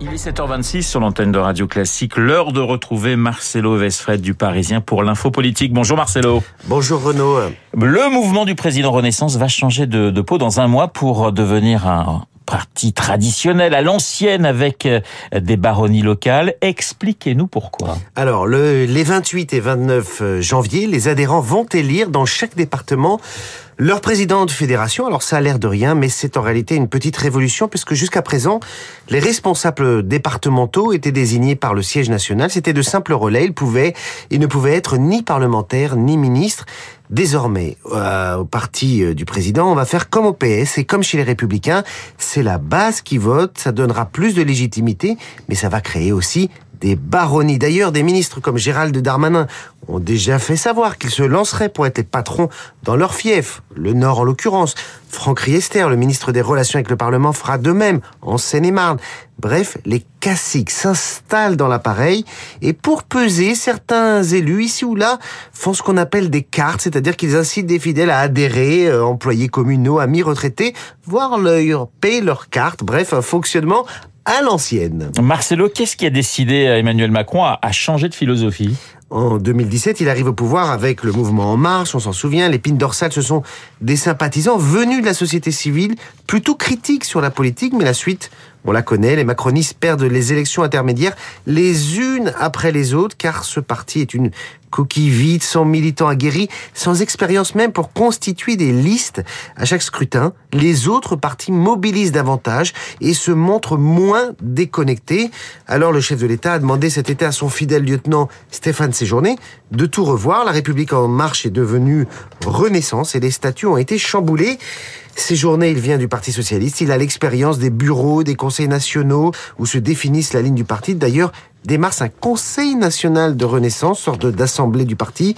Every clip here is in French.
Il est 7h26 sur l'antenne de Radio Classique. L'heure de retrouver Marcelo Vesfred du Parisien pour l'info politique. Bonjour Marcelo. Bonjour Renaud. Le mouvement du président Renaissance va changer de, de peau dans un mois pour devenir un parti traditionnel à l'ancienne avec euh, des baronnies locales. Expliquez-nous pourquoi. Alors, le, les 28 et 29 euh, janvier, les adhérents vont élire dans chaque département leur président de fédération, alors ça a l'air de rien, mais c'est en réalité une petite révolution puisque jusqu'à présent, les responsables départementaux étaient désignés par le siège national. C'était de simples relais. Ils pouvaient, ils ne pouvaient être ni parlementaires ni ministres. Désormais, euh, au parti euh, du président, on va faire comme au PS et comme chez les Républicains. C'est la base qui vote. Ça donnera plus de légitimité, mais ça va créer aussi des baronnies. D'ailleurs, des ministres comme Gérald Darmanin ont déjà fait savoir qu'ils se lanceraient pour être les patrons dans leur fief, le Nord en l'occurrence. Franck Riester, le ministre des Relations avec le Parlement, fera de même en Seine-et-Marne. Bref, les caciques s'installent dans l'appareil et pour peser, certains élus ici ou là font ce qu'on appelle des cartes, c'est-à-dire qu'ils incitent des fidèles à adhérer, euh, employés communaux, amis retraités, voire leur payer leur carte. Bref, un fonctionnement à l'ancienne. Marcelo, qu'est-ce qui a décidé euh, Emmanuel Macron à, à changer de philosophie? En 2017, il arrive au pouvoir avec le mouvement En Marche, on s'en souvient. L'épine dorsale, ce sont des sympathisants venus de la société civile, plutôt critiques sur la politique, mais la suite, on la connaît. Les macronistes perdent les élections intermédiaires les unes après les autres, car ce parti est une coquille vide, sans militants aguerris, sans expérience même pour constituer des listes. À chaque scrutin, les autres partis mobilisent davantage et se montrent moins déconnectés. Alors le chef de l'État a demandé cet été à son fidèle lieutenant Stéphane Séjourné de tout revoir. La République en marche est devenue Renaissance et les statuts ont été chamboulés. Séjourné, il vient du Parti Socialiste. Il a l'expérience des bureaux, des conseils nationaux où se définissent la ligne du parti. D'ailleurs, dès mars, un Conseil national de Renaissance, sorte d'assemblée du parti,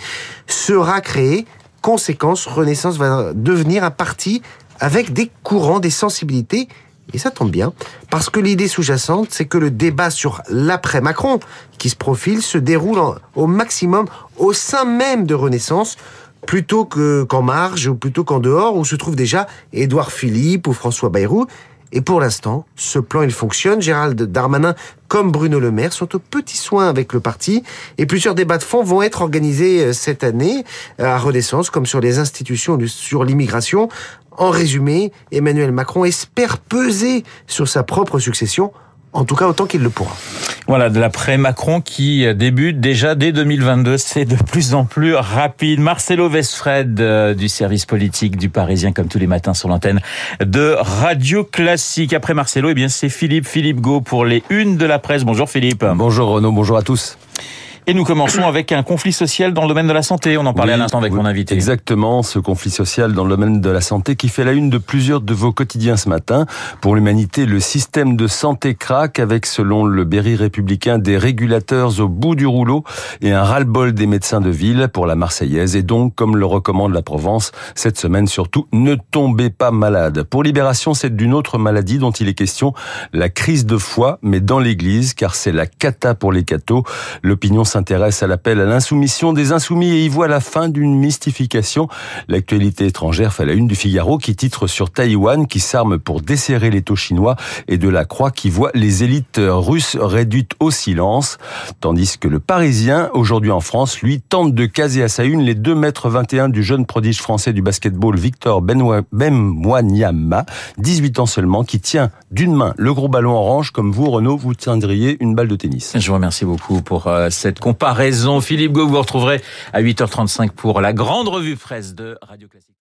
sera créé. Conséquence, Renaissance va devenir un parti avec des courants, des sensibilités. Et ça tombe bien, parce que l'idée sous-jacente, c'est que le débat sur l'après-Macron, qui se profile, se déroule au maximum au sein même de Renaissance, plutôt que qu'en marge ou plutôt qu'en dehors où se trouve déjà Édouard Philippe ou François Bayrou. Et pour l'instant, ce plan, il fonctionne. Gérald Darmanin, comme Bruno Le Maire, sont au petit soin avec le parti. Et plusieurs débats de fond vont être organisés cette année à Renaissance, comme sur les institutions, sur l'immigration. En résumé, Emmanuel Macron espère peser sur sa propre succession, en tout cas autant qu'il le pourra. Voilà, de l'après-Macron qui débute déjà dès 2022. C'est de plus en plus rapide. Marcelo Vesfred euh, du service politique du Parisien, comme tous les matins sur l'antenne de Radio Classique. Après Marcelo, eh bien, c'est Philippe, Philippe Go pour les unes de la presse. Bonjour Philippe. Bonjour Renaud, bonjour à tous. Et nous commençons avec un conflit social dans le domaine de la santé. On en parlait oui, à l'instant avec oui, mon invité. Exactement, ce conflit social dans le domaine de la santé qui fait la une de plusieurs de vos quotidiens ce matin. Pour l'humanité, le système de santé craque avec, selon le Berry républicain, des régulateurs au bout du rouleau et un ras-le-bol des médecins de ville pour la Marseillaise. Et donc, comme le recommande la Provence, cette semaine surtout, ne tombez pas malade. Pour Libération, c'est d'une autre maladie dont il est question, la crise de foi, mais dans l'église, car c'est la cata pour les cathos. L'opinion s'intéresse à l'appel à l'insoumission des insoumis et y voit la fin d'une mystification. L'actualité étrangère fait la une du Figaro qui titre sur Taïwan qui s'arme pour desserrer les taux chinois et de la Croix qui voit les élites russes réduites au silence. Tandis que le Parisien, aujourd'hui en France, lui tente de caser à sa une les 2 mètres 21 du jeune prodige français du basketball Victor Bemwanyama, 18 ans seulement, qui tient d'une main le gros ballon orange comme vous, Renaud, vous tiendriez une balle de tennis. Je vous remercie beaucoup pour euh, cette comparaison. Philippe Gau, vous retrouverez à 8h35 pour la grande revue presse de Radio Classique.